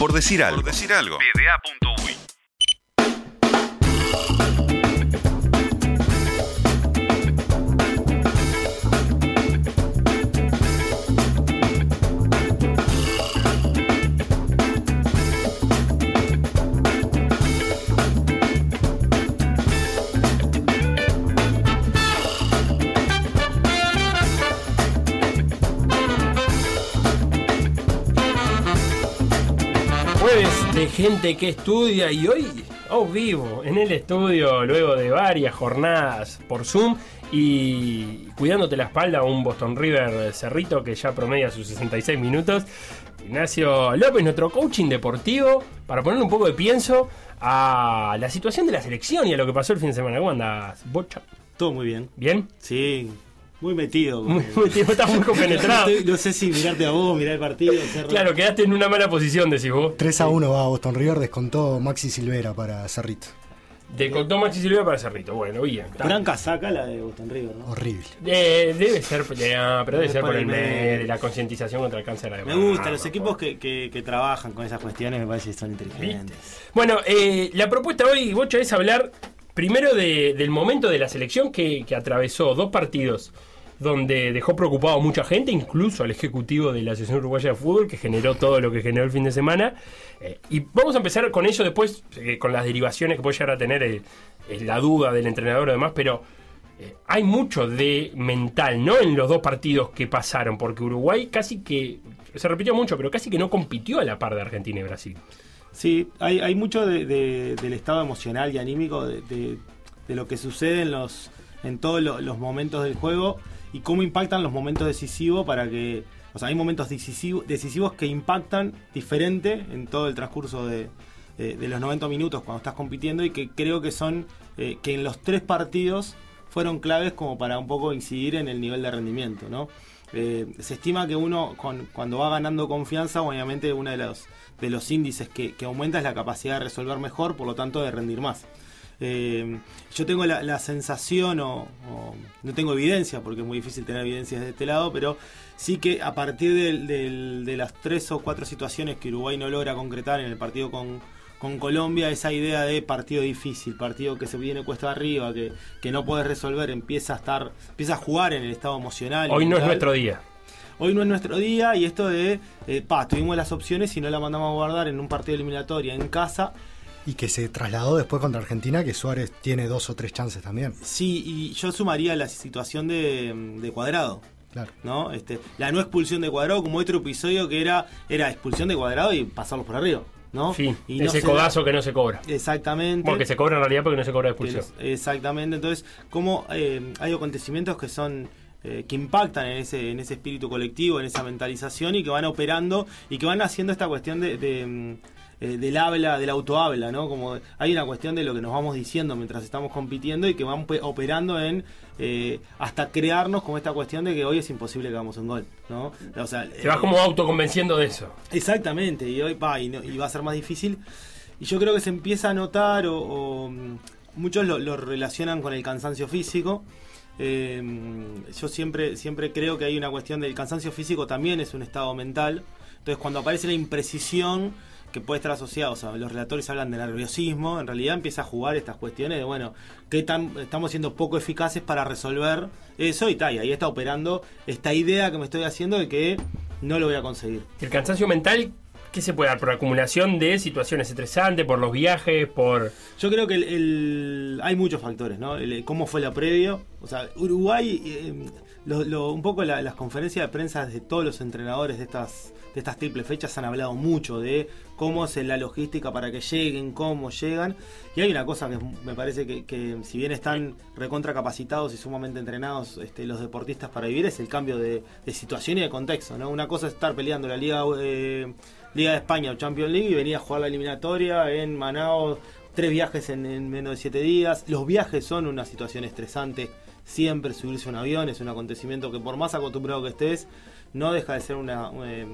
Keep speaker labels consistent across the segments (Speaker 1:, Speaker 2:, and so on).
Speaker 1: Por decir algo.
Speaker 2: Por decir algo.
Speaker 3: Gente que estudia y hoy, oh vivo, en el estudio, luego de varias jornadas por Zoom y cuidándote la espalda, un Boston River Cerrito que ya promedia sus 66 minutos. Ignacio López, nuestro coaching deportivo, para ponerle un poco de pienso a la situación de la selección y a lo que pasó el fin de semana. ¿Cómo andas, Bocha?
Speaker 4: Todo muy bien.
Speaker 3: ¿Bien?
Speaker 4: Sí, muy metido.
Speaker 3: Muy, muy, estás muy compenetrado.
Speaker 4: no sé si mirarte a vos, mirar el partido.
Speaker 3: Claro, quedaste en una mala posición, decís vos.
Speaker 5: 3 a 1 va a Boston River, descontó Maxi Silvera para Cerrito.
Speaker 3: Descontó Maxi Silvera para Cerrito. Bueno, bien. está.
Speaker 4: Gran casaca la de Boston River, ¿no?
Speaker 5: Horrible.
Speaker 3: Eh, debe ser, eh, ah, pero debe ser por el mes
Speaker 4: medio.
Speaker 3: de la concientización contra el cáncer de
Speaker 4: Me gusta, los equipos que, que, que trabajan con esas cuestiones me parece que son inteligentes.
Speaker 3: Bueno, eh, la propuesta hoy, Bocha, es hablar primero de- del momento de la selección que, que atravesó dos partidos donde dejó preocupado a mucha gente, incluso al ejecutivo de la Asociación Uruguaya de Fútbol, que generó todo lo que generó el fin de semana. Eh, y vamos a empezar con ello después, eh, con las derivaciones que puede llegar a tener eh, la duda del entrenador y demás, pero hay mucho de mental, ¿no? En los dos partidos que pasaron, porque Uruguay casi que, se repitió mucho, pero casi que no compitió a la par de Argentina y Brasil.
Speaker 4: Sí, hay, hay mucho de- de- del estado emocional y anímico de lo que sucede en los en todos lo- los momentos del juego y cómo impactan los momentos decisivos para que o sea hay momentos decisivos que impactan diferente en todo el transcurso de, de- de los 90 minutos cuando estás compitiendo y que creo que son eh, que en los tres partidos fueron claves como para un poco incidir en el nivel de rendimiento, ¿no? Eh, se estima que uno con- cuando va ganando confianza, obviamente uno de los, de los índices que, que aumenta es la capacidad de resolver mejor, por lo tanto de rendir más. Eh, yo tengo la, la sensación, o, o no tengo evidencia, porque es muy difícil tener evidencias de este lado, pero sí que a partir del- del- de las tres o cuatro situaciones que Uruguay no logra concretar en el partido con, con Colombia, esa idea de partido difícil, partido que se viene cuesta arriba, que, que no puedes resolver, empieza a estar, empieza a jugar en el estado emocional.
Speaker 3: Hoy no es nuestro día.
Speaker 4: Hoy no es nuestro día y esto de, eh, pa, tuvimos las opciones y no la mandamos a guardar en un partido eliminatorio en casa.
Speaker 5: Y que se trasladó después contra Argentina, que Suárez tiene dos o tres chances también.
Speaker 4: Sí, y yo sumaría la situación de, de cuadrado.
Speaker 5: Claro.
Speaker 4: ¿no? Este, la no expulsión de cuadrado como otro episodio que era, era expulsión de cuadrado y pasarlos por arriba. ¿no?
Speaker 3: Sí,
Speaker 4: y no
Speaker 3: ese
Speaker 4: se
Speaker 3: codazo que no se cobra.
Speaker 4: Exactamente.
Speaker 3: Porque se cobra en realidad porque no se cobra de expulsión.
Speaker 4: exactamente, entonces, como hay acontecimientos que son eh, que impactan en ese, en ese espíritu colectivo, en esa mentalización y que van operando y que van haciendo esta cuestión de, de, eh, del habla, del autohabla, ¿no? Como hay una cuestión de lo que nos vamos diciendo mientras estamos compitiendo y que van pe- operando en eh, hasta crearnos como esta cuestión de que hoy es imposible que hagamos un gol, ¿no? O sea,
Speaker 3: Te vas
Speaker 4: eh,
Speaker 3: como autoconvenciendo de eso.
Speaker 4: Exactamente, y hoy va, y, no- y va a ser más difícil. Y yo creo que se empieza a notar, o, o, mm, muchos lo, lo relacionan con el cansancio físico. Eh, yo siempre, siempre creo que hay una cuestión del cansancio físico también es un estado mental. Entonces cuando aparece la imprecisión que puede estar asociada, o sea, los relatores hablan de nerviosismo, en realidad empieza a jugar estas cuestiones de, bueno, que tan, estamos siendo poco eficaces para resolver eso y tal, y ahí está operando esta idea que me estoy haciendo de que no lo voy a conseguir.
Speaker 3: El cansancio mental, ¿qué se puede dar? Por acumulación de situaciones estresantes, por los viajes, por...
Speaker 4: Yo creo que el, el- hay muchos factores, ¿no? El- cómo fue la previo. O sea, Uruguay, eh, lo- un poco la- las conferencias de prensa de todos los entrenadores de estas, de estas triple fechas han hablado mucho de cómo es la logística para que lleguen, cómo llegan. Y hay una cosa que me parece que, si bien están recontra capacitados y sumamente entrenados este, los deportistas para vivir, es el cambio de, situación y de contexto, ¿no? Una cosa es estar peleando la Liga... eh, Liga de España o Champions League y venía a jugar la eliminatoria en Manaus, tres viajes en, en menos de siete días. Los viajes son una situación estresante, siempre subirse a un avión es un acontecimiento que por más acostumbrado que estés, no deja de ser una... eh,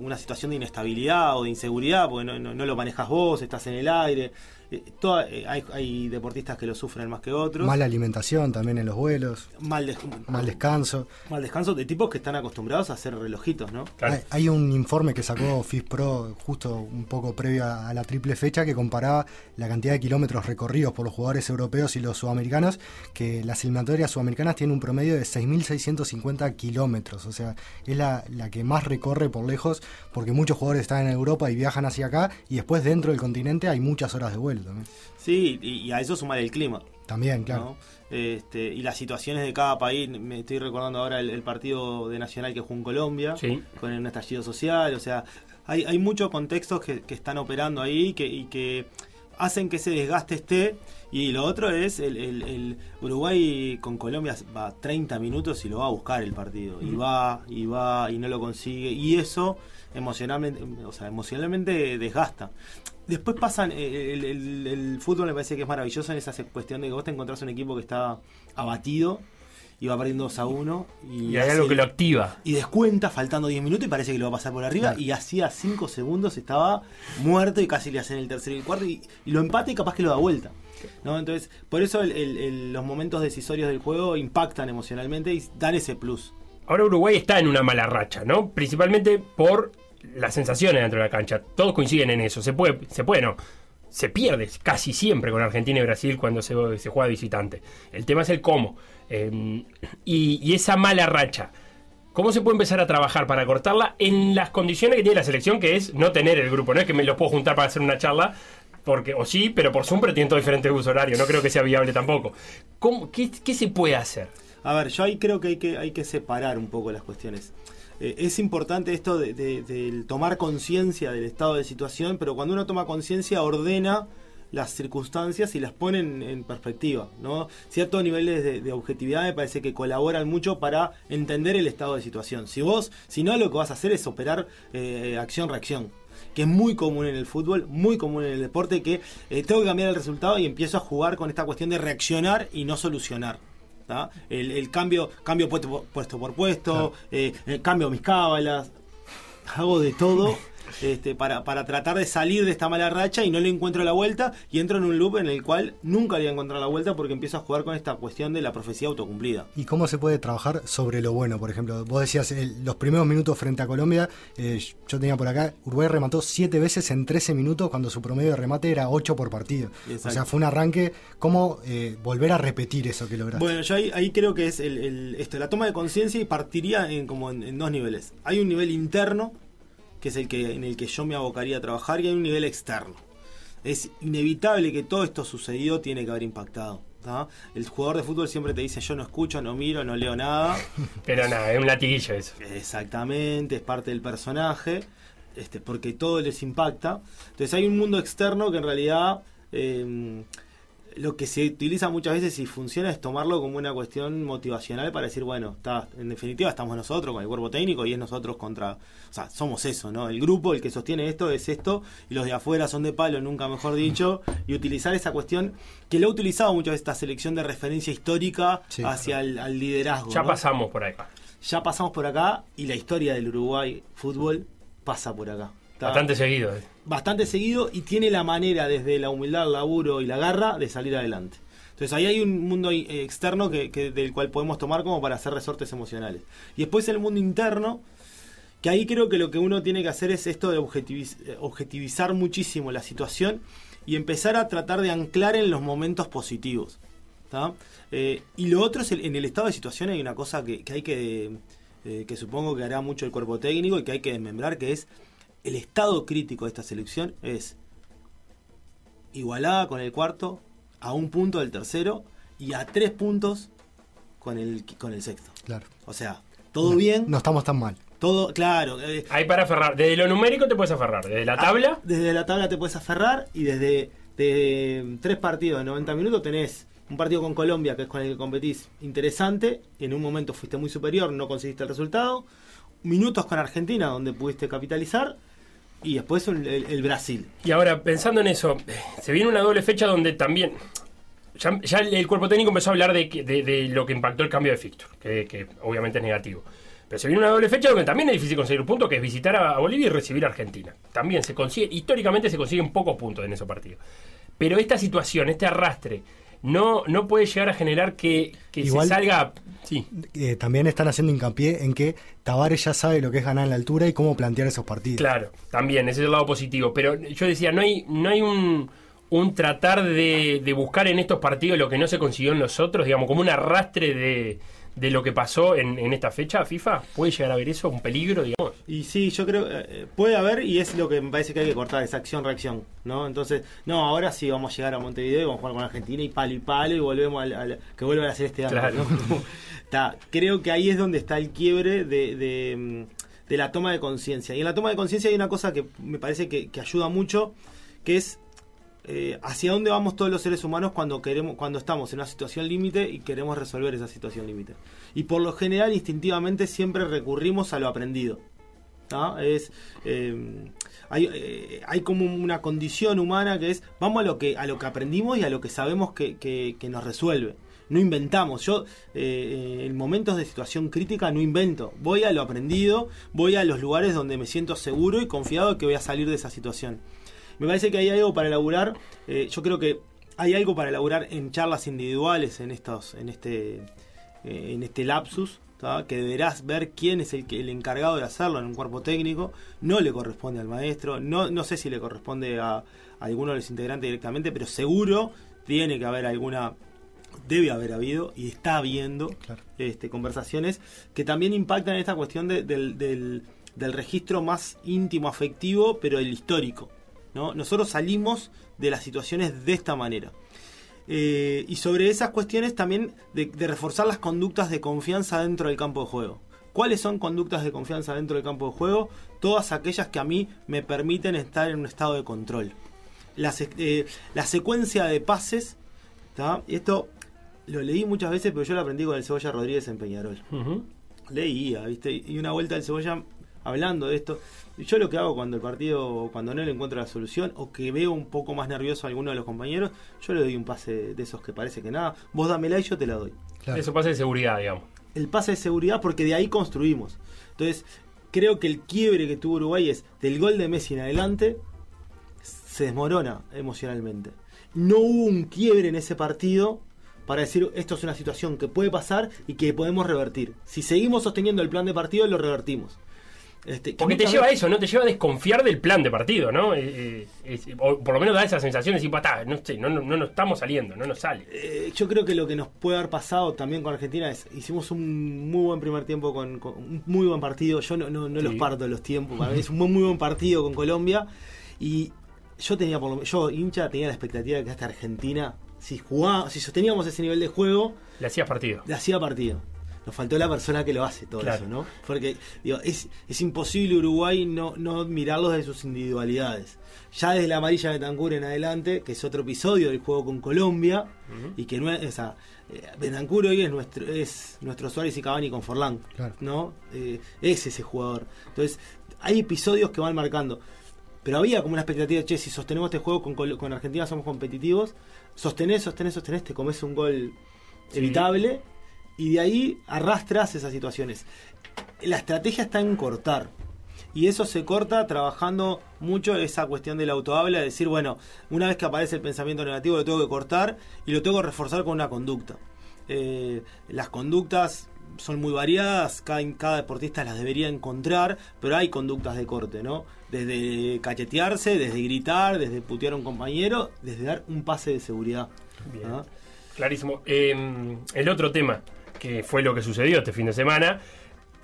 Speaker 4: una situación de inestabilidad o de inseguridad, porque no- no lo manejas vos, estás en el aire. Eh, toda- eh, hay, hay deportistas que lo sufren más que otros.
Speaker 5: Mala alimentación también en los vuelos,
Speaker 4: mal, des-
Speaker 5: mal descanso.
Speaker 4: mal descanso de tipos que están acostumbrados a hacer relojitos, ¿no?
Speaker 3: Claro.
Speaker 5: Hay, hay un informe que sacó FISPRO justo un poco previo a, a la triple fecha que comparaba la cantidad de kilómetros recorridos por los jugadores europeos y los sudamericanos, que las eliminatorias sudamericanas tienen un promedio de 6.650 kilómetros, o sea, es la, la que más recorre por lejos, porque muchos jugadores están en Europa y viajan hacia acá, y después dentro del continente hay muchas horas de vuelo también.
Speaker 4: Sí, y, y a eso sumar el clima.
Speaker 5: También, claro.
Speaker 4: ¿no? Este, y las situaciones de cada país, me estoy recordando ahora el, el partido de Nacional que jugó en Colombia,
Speaker 3: Sí.
Speaker 4: con un estallido social, o sea, hay, hay muchos contextos que, que están operando ahí que, y que hacen que ese desgaste esté. Y lo otro es el, el- el Uruguay con Colombia va 30 minutos y lo va a buscar el partido. Y va, y va, y no lo consigue. Y eso emocionalmente, o sea, emocionalmente desgasta. Después pasan, eh, el, el- el fútbol me parece que es maravilloso en esa cuestión de que vos te encontrás un equipo que está abatido y va perdiendo 2 a 1. Y,
Speaker 3: Y hay algo que lo activa.
Speaker 4: y descuenta faltando 10 minutos y parece que lo va a pasar por arriba.
Speaker 5: Claro.
Speaker 4: Y hacía 5 segundos estaba muerto y casi le hacen el tercero y el cuarto. Y, y lo empata y capaz que lo da vuelta. ¿no? Entonces, por eso el- el- el- los momentos decisorios del juego impactan emocionalmente y dan ese plus.
Speaker 3: Ahora Uruguay está en una mala racha, ¿no? Principalmente por las sensaciones dentro de la cancha. Todos coinciden en eso. Se puede, se puede, no. Se pierde casi siempre con Argentina y Brasil cuando se, se juega visitante. El tema es el cómo. Eh, y, esa mala racha. ¿Cómo se puede empezar a trabajar para cortarla en las condiciones que tiene la selección, que es no tener el grupo? No es que me los puedo juntar para hacer una charla, porque o sí, pero por Zoom, pero tienen todo diferente uso horario. No creo que sea viable tampoco. ¿Cómo, qué, se puede hacer?
Speaker 4: A ver, yo ahí creo que hay que, separar un poco las cuestiones. Eh, es importante esto de, de- tomar conciencia del estado de situación, pero cuando uno toma conciencia ordena las circunstancias y las pone en, perspectiva. ¿no? Ciertos niveles de, de objetividad me parece que colaboran mucho para entender el estado de situación. Si vos, si no, lo que vas a hacer es operar eh, acción-reacción que es muy común en el fútbol, muy común en el deporte, que eh, tengo que cambiar el resultado y empiezo a jugar con esta cuestión de reaccionar y no solucionar. El, el cambio, cambio puesto, por- puesto puesto, eh, eh, cambio mis cábalas, hago de todo este, para, para tratar de salir de esta mala racha y no le encuentro la vuelta y entro en un loop en el cual nunca le voy a encontrar la vuelta porque empiezo a jugar con esta cuestión de la profecía autocumplida.
Speaker 5: ¿Y cómo se puede trabajar sobre lo bueno? Por ejemplo, vos decías el- los primeros minutos frente a Colombia, eh, yo tenía por acá, Uruguay remató 7 veces en 13 minutos cuando su promedio de remate era 8 por partido.
Speaker 4: Exacto.
Speaker 5: O sea, fue un arranque, ¿cómo eh, volver a repetir eso que lograste?
Speaker 4: Bueno, yo ahí, ahí creo que es el, el- esto, la toma de conciencia y partiría en, como en, en dos niveles. Hay un nivel interno, que es el que en el que yo me abocaría a trabajar, y hay un nivel externo. Es inevitable que todo esto sucedido tiene que haber impactado. ¿tá? El jugador de fútbol siempre te dice yo no escucho, no miro, no leo nada.
Speaker 3: Pero nada, es un latiguillo eso.
Speaker 4: Exactamente, es parte del personaje, este, porque todo les impacta. Entonces hay un mundo externo que en realidad eh, lo que se utiliza muchas veces y funciona es tomarlo como una cuestión motivacional para decir, bueno, está, en definitiva estamos nosotros con el cuerpo técnico y es nosotros contra, o sea, somos eso, ¿no? El grupo, el que sostiene esto es esto y los de afuera son de palo, nunca mejor dicho, y utilizar esa cuestión que lo ha utilizado muchas veces esta selección de referencia histórica
Speaker 5: Sí,
Speaker 4: hacia el al liderazgo.
Speaker 3: Ya
Speaker 4: ¿no?
Speaker 3: pasamos por ahí.
Speaker 4: ya pasamos por acá y la historia del Uruguay fútbol pasa por acá. Está
Speaker 3: Bastante seguido. eh.
Speaker 4: Bastante seguido y tiene la manera desde la humildad, el laburo y la garra de salir adelante. Entonces ahí hay un mundo eh, externo que, del cual podemos tomar como para hacer resortes emocionales. Y después el mundo interno, que ahí creo que lo que uno tiene que hacer es esto de eh, objetivizar muchísimo la situación y empezar a tratar de anclar en los momentos positivos. Eh, y lo otro es el- en el estado de situación hay una cosa que, que hay que, eh, que supongo que hará mucho el cuerpo técnico y que hay que desmembrar, que es el estado crítico de esta selección es igualada con el cuarto, a un punto del tercero y a tres puntos con el, con el sexto.
Speaker 5: claro.
Speaker 4: O sea, todo bien,
Speaker 5: No estamos tan mal.
Speaker 4: todo claro. eh,
Speaker 3: Hay para aferrar. Desde lo numérico te puedes aferrar. Desde la tabla,
Speaker 4: Ah, desde la tabla te puedes aferrar y desde de tres partidos de 90 minutos tenés un partido con Colombia, que es con el que competís, interesante. En un momento fuiste muy superior, no conseguiste el resultado. Minutos con Argentina, donde pudiste capitalizar. Y después el, el Brasil.
Speaker 3: Y ahora, pensando en eso, se viene una doble fecha donde también. Ya, el, cuerpo técnico empezó a hablar de, de- de lo que impactó el cambio de fixture, que, que obviamente es negativo. Pero se viene una doble fecha donde también es difícil conseguir un punto, que es visitar a Bolivia y recibir a Argentina. También se consigue, históricamente se consiguen pocos puntos en esos partidos. Pero esta situación, este arrastre, no, no puede llegar a generar que, que se salga. Sí.
Speaker 5: Eh, también están haciendo hincapié en que Tavares ya sabe lo que es ganar en la altura y cómo plantear esos partidos.
Speaker 3: Claro, también, ese es el lado positivo. Pero yo decía, no hay, no hay un, un tratar de, de buscar en estos partidos lo que no se consiguió en los otros, digamos, como un arrastre de, de lo que pasó en, en esta fecha, FIFA. ¿Puede llegar a ver eso? ¿Un peligro, digamos?
Speaker 4: Y sí, yo creo eh, puede haber y es lo que me parece que hay que cortar, esa acción-reacción, ¿no? Entonces, no, ahora sí vamos a llegar a Montevideo y vamos a jugar con Argentina y palo y palo y volvemos al, al- que vuelva a la celeste antes,
Speaker 3: Claro.
Speaker 4: ¿no? Creo que ahí es donde está el quiebre de, de, mm, de la toma de conciencia. Y en la toma de conciencia hay una cosa que me parece que, que ayuda mucho, que es eh, hacia dónde vamos todos los seres humanos cuando queremos cuando estamos en una situación límite y queremos resolver esa situación límite. Y por lo general instintivamente siempre recurrimos a lo aprendido es eh, hay, eh, hay como una condición humana que es vamos a lo que a lo que aprendimos y a lo que sabemos que, que- nos resuelve. No inventamos. Yo en momentos de situación crítica no invento. Voy a lo aprendido voy a los lugares donde me siento seguro y confiado que voy a salir de esa situación me parece que hay algo para elaborar. eh, yo creo que hay algo para elaborar en charlas individuales en estos, en este, eh, en este lapsus. ¿tá? que deberás ver quién es el, el encargado de hacerlo en un cuerpo técnico, no le corresponde al maestro, no, no sé si le corresponde a, a alguno de los integrantes directamente, pero seguro tiene que haber alguna, debe haber habido y está habiendo
Speaker 5: Claro.
Speaker 4: este, conversaciones que también impactan en esta cuestión de- del, del- del registro más íntimo, afectivo, pero el histórico. ¿No? Nosotros salimos de las situaciones de esta manera. Eh, y sobre esas cuestiones también de, de reforzar las conductas de confianza dentro del campo de juego. ¿Cuáles son conductas de confianza dentro del campo de juego? Todas aquellas que a mí me permiten estar en un estado de control. La, eh, la secuencia de pases, ¿tá? y esto lo leí muchas veces, pero yo lo aprendí con el Cebolla Rodríguez en Peñarol leía, ¿viste? Y una vuelta del cebolla hablando de esto. Y Yo lo que hago cuando el partido, cuando no le encuentro la solución, o que veo un poco más nervioso a alguno de los compañeros, yo le doy un pase de esos que parece que nada. Vos dámela y yo te la doy.
Speaker 5: Claro.
Speaker 3: Eso pasa de seguridad, digamos.
Speaker 4: El pase de seguridad, porque de ahí construimos. Entonces, creo que el quiebre que tuvo Uruguay es del gol de Messi en adelante, se desmorona emocionalmente. No hubo un quiebre en ese partido para decir esto es una situación que puede pasar y que podemos revertir. Si seguimos sosteniendo el plan de partido, lo revertimos. Este, que
Speaker 3: Porque te lleva a eso, ¿no? Te lleva a desconfiar del plan de partido, ¿no? Eh, eh, o por lo menos da esa sensación de decir, "Patá, no sé, no, no, no nos estamos saliendo, no nos sale.
Speaker 4: Eh, yo creo que lo que nos puede haber pasado también con Argentina es hicimos un muy buen primer tiempo con, con un muy buen partido yo no, no, no los parto los tiempos para mí es un muy, muy buen partido con Colombia y yo tenía por lo yo hincha tenía la expectativa de que esta Argentina si jugaba si sosteníamos ese nivel de juego
Speaker 3: Le hacías partido.
Speaker 4: le hacía partido nos faltó la persona que lo hace todo
Speaker 3: Claro.
Speaker 4: eso, ¿no? Porque digo, es, es imposible Uruguay no, no mirarlos de sus individualidades. Ya desde la amarilla de Betancur en adelante, que es otro episodio del juego con Colombia, y que no es, o sea, eh, Betancur hoy es nuestro, es nuestro Suárez y Cavani con Forlán,
Speaker 5: Claro.
Speaker 4: ¿no? Eh, es ese jugador. Entonces, hay episodios que van marcando. Pero había como una expectativa, che, si sostenemos este juego con, con Argentina somos competitivos, sostenés, sostenés, sostenés, te comes un gol
Speaker 3: Sí.
Speaker 4: evitable y de ahí arrastras esas situaciones. La estrategia está en cortar. Y eso se corta trabajando mucho esa cuestión del autohabla, de decir, bueno, una vez que aparece el pensamiento negativo lo tengo que cortar y lo tengo que reforzar con una conducta. Eh, las conductas son muy variadas, cada, cada deportista las debería encontrar, pero hay conductas de corte, ¿no? Desde cachetearse, desde gritar, desde putear a un compañero, desde dar un pase de seguridad.
Speaker 3: Bien.
Speaker 4: ¿ah?
Speaker 3: Clarísimo. Eh, el otro tema, que fue lo que sucedió este fin de semana,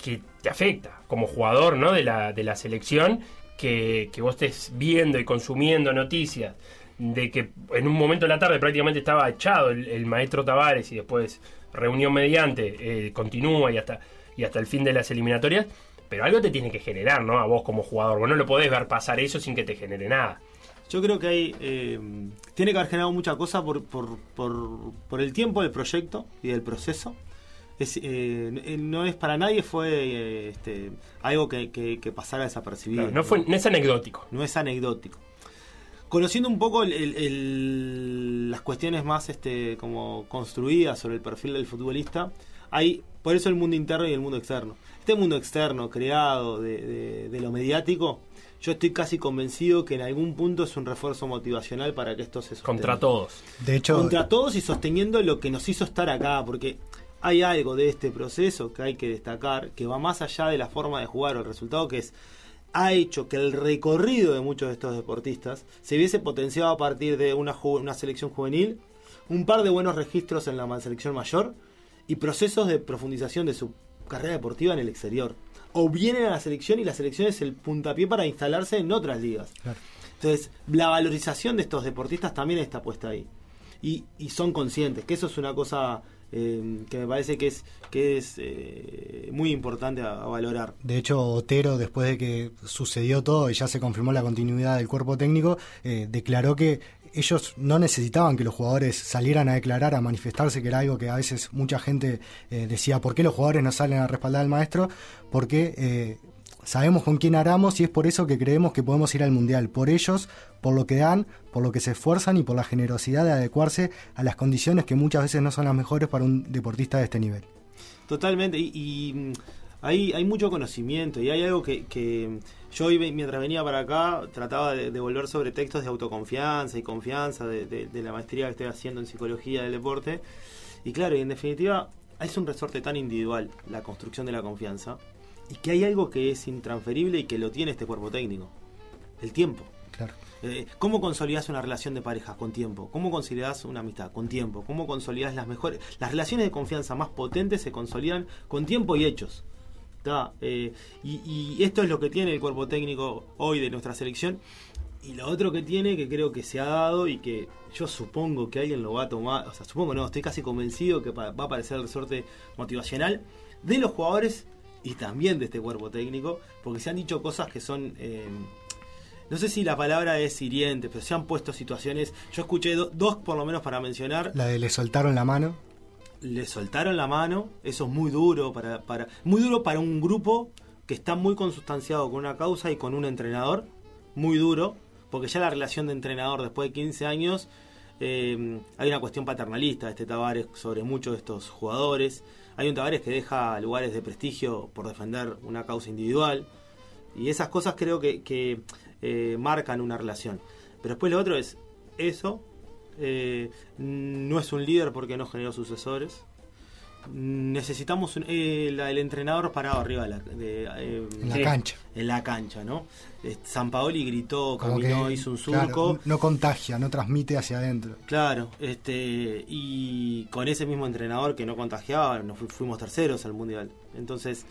Speaker 3: que te afecta como jugador ¿no? de, la, de la selección, que, que vos estés viendo y consumiendo noticias de que en un momento de la tarde prácticamente estaba echado el, maestro Tavares y después reunión mediante eh, continúa y hasta, y hasta el fin de las eliminatorias, pero algo te tiene que generar, ¿no? A vos como jugador. Vos no lo podés ver pasar eso sin que te genere nada.
Speaker 4: Yo creo que hay. eh, tiene que haber generado mucha cosa por, por, por, por el tiempo del proyecto y del proceso. Es, eh, n- no es para nadie fue eh, este, algo que, que- que pasara desapercibido.
Speaker 3: No, no fue, no es anecdótico.
Speaker 4: no es anecdótico. Conociendo un poco el- el- el- las cuestiones más este, como construidas sobre el perfil del futbolista, hay, por eso el mundo interno y el mundo externo. Este mundo externo creado de, de- de lo mediático, yo estoy casi convencido que en algún punto es un refuerzo motivacional para que esto se sostenga.
Speaker 3: Contra todos.
Speaker 5: De hecho,
Speaker 4: Contra todos y sosteniendo lo que nos hizo estar acá, porque hay algo de este proceso que hay que destacar, que va más allá de la forma de jugar o el resultado, que es ha hecho que el recorrido de muchos de estos deportistas se viese potenciado a partir de una, una selección juvenil, un par de buenos registros en la selección mayor y procesos de profundización de su carrera deportiva en el exterior. O vienen a la selección y la selección es el puntapié para instalarse en otras ligas.
Speaker 5: Claro.
Speaker 4: Entonces, la valorización de estos deportistas también está puesta ahí. Y, y son conscientes, que eso es una cosa eh, que me parece que es, que es eh, muy importante a, valorar.
Speaker 5: De hecho, Otero, después de que sucedió todo y ya se confirmó la continuidad del cuerpo técnico, eh, declaró que ellos no necesitaban que los jugadores salieran a declarar, a manifestarse, que era algo que a veces mucha gente eh, decía, ¿por qué los jugadores no salen a respaldar al maestro? Porque sabemos con quién haramos y es por eso que creemos que podemos ir al Mundial. Por ellos, por lo que dan, por lo que se esfuerzan y por la generosidad de adecuarse a las condiciones que muchas veces no son las mejores para un deportista de este nivel.
Speaker 4: Totalmente, y, mm, hay, mucho conocimiento y hay algo que, yo hoy mientras venía para acá trataba de, volver sobre textos de autoconfianza y confianza de, de- de la maestría que estoy haciendo en psicología del deporte. Y claro, y en definitiva es un resorte tan individual la construcción de la confianza y que hay algo que es intransferible y que lo tiene este cuerpo técnico, el tiempo.
Speaker 5: Claro.
Speaker 4: Eh, ¿Cómo consolidás una relación de pareja con tiempo? ¿Cómo consolidás una amistad con tiempo? ¿Cómo consolidás las mejores... Las relaciones de confianza más potentes se consolidan con tiempo y hechos. Eh, y, y esto es lo que tiene el cuerpo técnico hoy de nuestra selección. Y lo otro que tiene, que creo que se ha dado y que yo supongo que alguien lo va a tomar, o sea, supongo no, estoy casi convencido que va a aparecer el resorte motivacional de los jugadores y también de este cuerpo técnico, porque se han dicho cosas que son... eh, no sé si la palabra es hiriente, pero se han puesto situaciones. Yo escuché do- dos por lo menos para mencionar.
Speaker 5: La de le soltaron la mano.
Speaker 4: Le soltaron la mano. Eso es muy duro para, para muy duro para un grupo que está muy consustanciado con una causa y con un entrenador. Muy duro, porque ya la relación de entrenador después de 15 años eh, hay una cuestión paternalista de este Tavares sobre muchos de estos jugadores. Hay un Tavares que deja lugares de prestigio por defender una causa individual. Y esas cosas creo que, que, eh, marcan una relación. Pero después lo otro es eso. eh, no es un líder porque no generó sucesores. Necesitamos un- eh, la- el entrenador parado arriba de la, de, eh,
Speaker 5: En la
Speaker 3: Sí.
Speaker 5: cancha.
Speaker 4: en la cancha, ¿no? Eh, San Paoli gritó, caminó,
Speaker 5: que,
Speaker 4: hizo un
Speaker 5: claro,
Speaker 4: surco.
Speaker 5: no contagia, no transmite hacia adentro.
Speaker 4: Claro, este y con ese mismo entrenador que no contagiaba, nos fu- fuimos terceros al mundial. Entonces,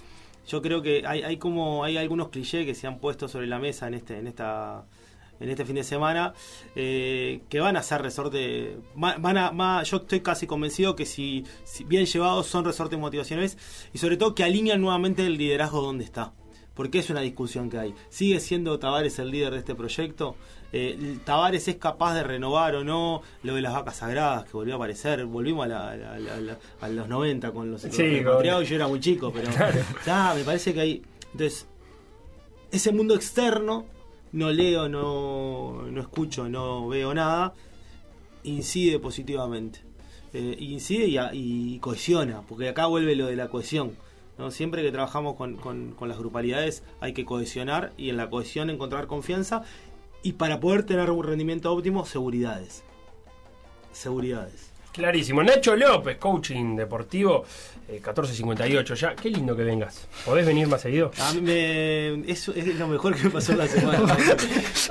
Speaker 4: yo creo que hay, hay como hay algunos clichés que se han puesto sobre la mesa en este en esta en este fin de semana eh, que van a ser resorte va- van a yo estoy casi convencido que si, si bien llevados son resortes motivacionales y sobre todo que alinean nuevamente el liderazgo donde está porque es una discusión que hay. ¿Sigue siendo Tavares el líder de este proyecto? Eh, ¿Tavares es capaz de renovar o no lo de las vacas sagradas que volvió a aparecer? Volvimos a, la- a la- a la- a los 90 con los
Speaker 3: Sí,
Speaker 4: y yo era muy chico, pero ya, me parece que hay... Entonces, ese mundo externo, no leo, no, no escucho, no veo nada, incide positivamente. Eh, incide y, cohesiona, porque acá vuelve lo de la cohesión. ¿no? Siempre que trabajamos con, con- con las grupalidades hay que cohesionar y en la cohesión encontrar confianza y para poder tener un rendimiento óptimo, seguridades. Seguridades.
Speaker 3: Clarísimo. Nacho López, coaching deportivo, eh, 1458 ya. Qué lindo que vengas. ¿Podés venir más seguido?
Speaker 4: A mí me, eso es lo mejor que me pasó la semana.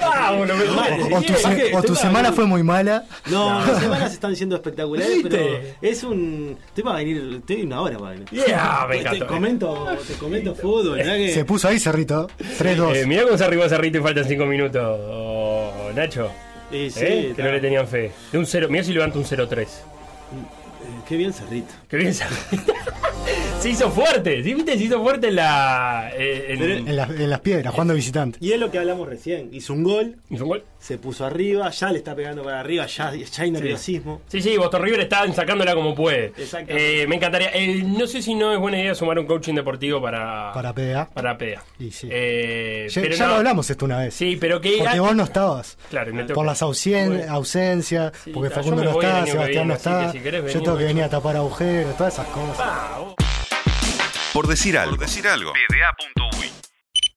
Speaker 3: Ah, bueno, me-
Speaker 4: Vale,
Speaker 5: O tu, se- o semana fue muy mala.
Speaker 4: No, las semanas están siendo espectaculares,
Speaker 3: ¿Viste?
Speaker 4: pero es un. Estoy para venir, estoy una hora para venir.
Speaker 3: Yeah, me
Speaker 4: te, comento, te comento fútbol, ¿verdad que?
Speaker 5: Se puso ahí Cerrito. 3-2.
Speaker 3: Eh, mirá cómo se arribó Cerrito y faltan 5 minutos. Oh, Nacho,
Speaker 4: Y sí,
Speaker 3: ¿eh? que no le tenían fe. De un 0, mirá si levanta un 0-3.
Speaker 4: Eh, Qué bien Cerrito.
Speaker 3: Qué bien se Se hizo fuerte, ¿sí viste? Se hizo fuerte en la. eh, en-
Speaker 5: las- en las piedras, jugando visitante.
Speaker 4: Y es lo que hablamos recién. Hizo un gol,
Speaker 3: ¿Hizo un gol?
Speaker 4: se puso arriba, ya le está pegando para arriba, ya, ya hay nerviosismo.
Speaker 3: Sí, sí, Boston River están sacándola como puede. Eh, me encantaría. eh, no sé si no es buena idea sumar un coaching deportivo para.
Speaker 5: Para PDA.
Speaker 3: Para PEA.
Speaker 5: Y sí.
Speaker 3: Eh,
Speaker 5: Ya,
Speaker 3: pero
Speaker 5: ya
Speaker 3: no-
Speaker 5: lo hablamos esto una vez.
Speaker 3: Sí, pero que.
Speaker 5: Porque
Speaker 3: ah,
Speaker 5: vos no estabas.
Speaker 3: Claro, me
Speaker 5: Por las ausencias,
Speaker 3: Sí,
Speaker 5: porque Facundo no está, Sebastián no está.
Speaker 3: que si querés
Speaker 5: Yo que venía a tapar agujeros, todas esas cosas.
Speaker 1: Por decir algo. Por decir algo.
Speaker 2: PDA.U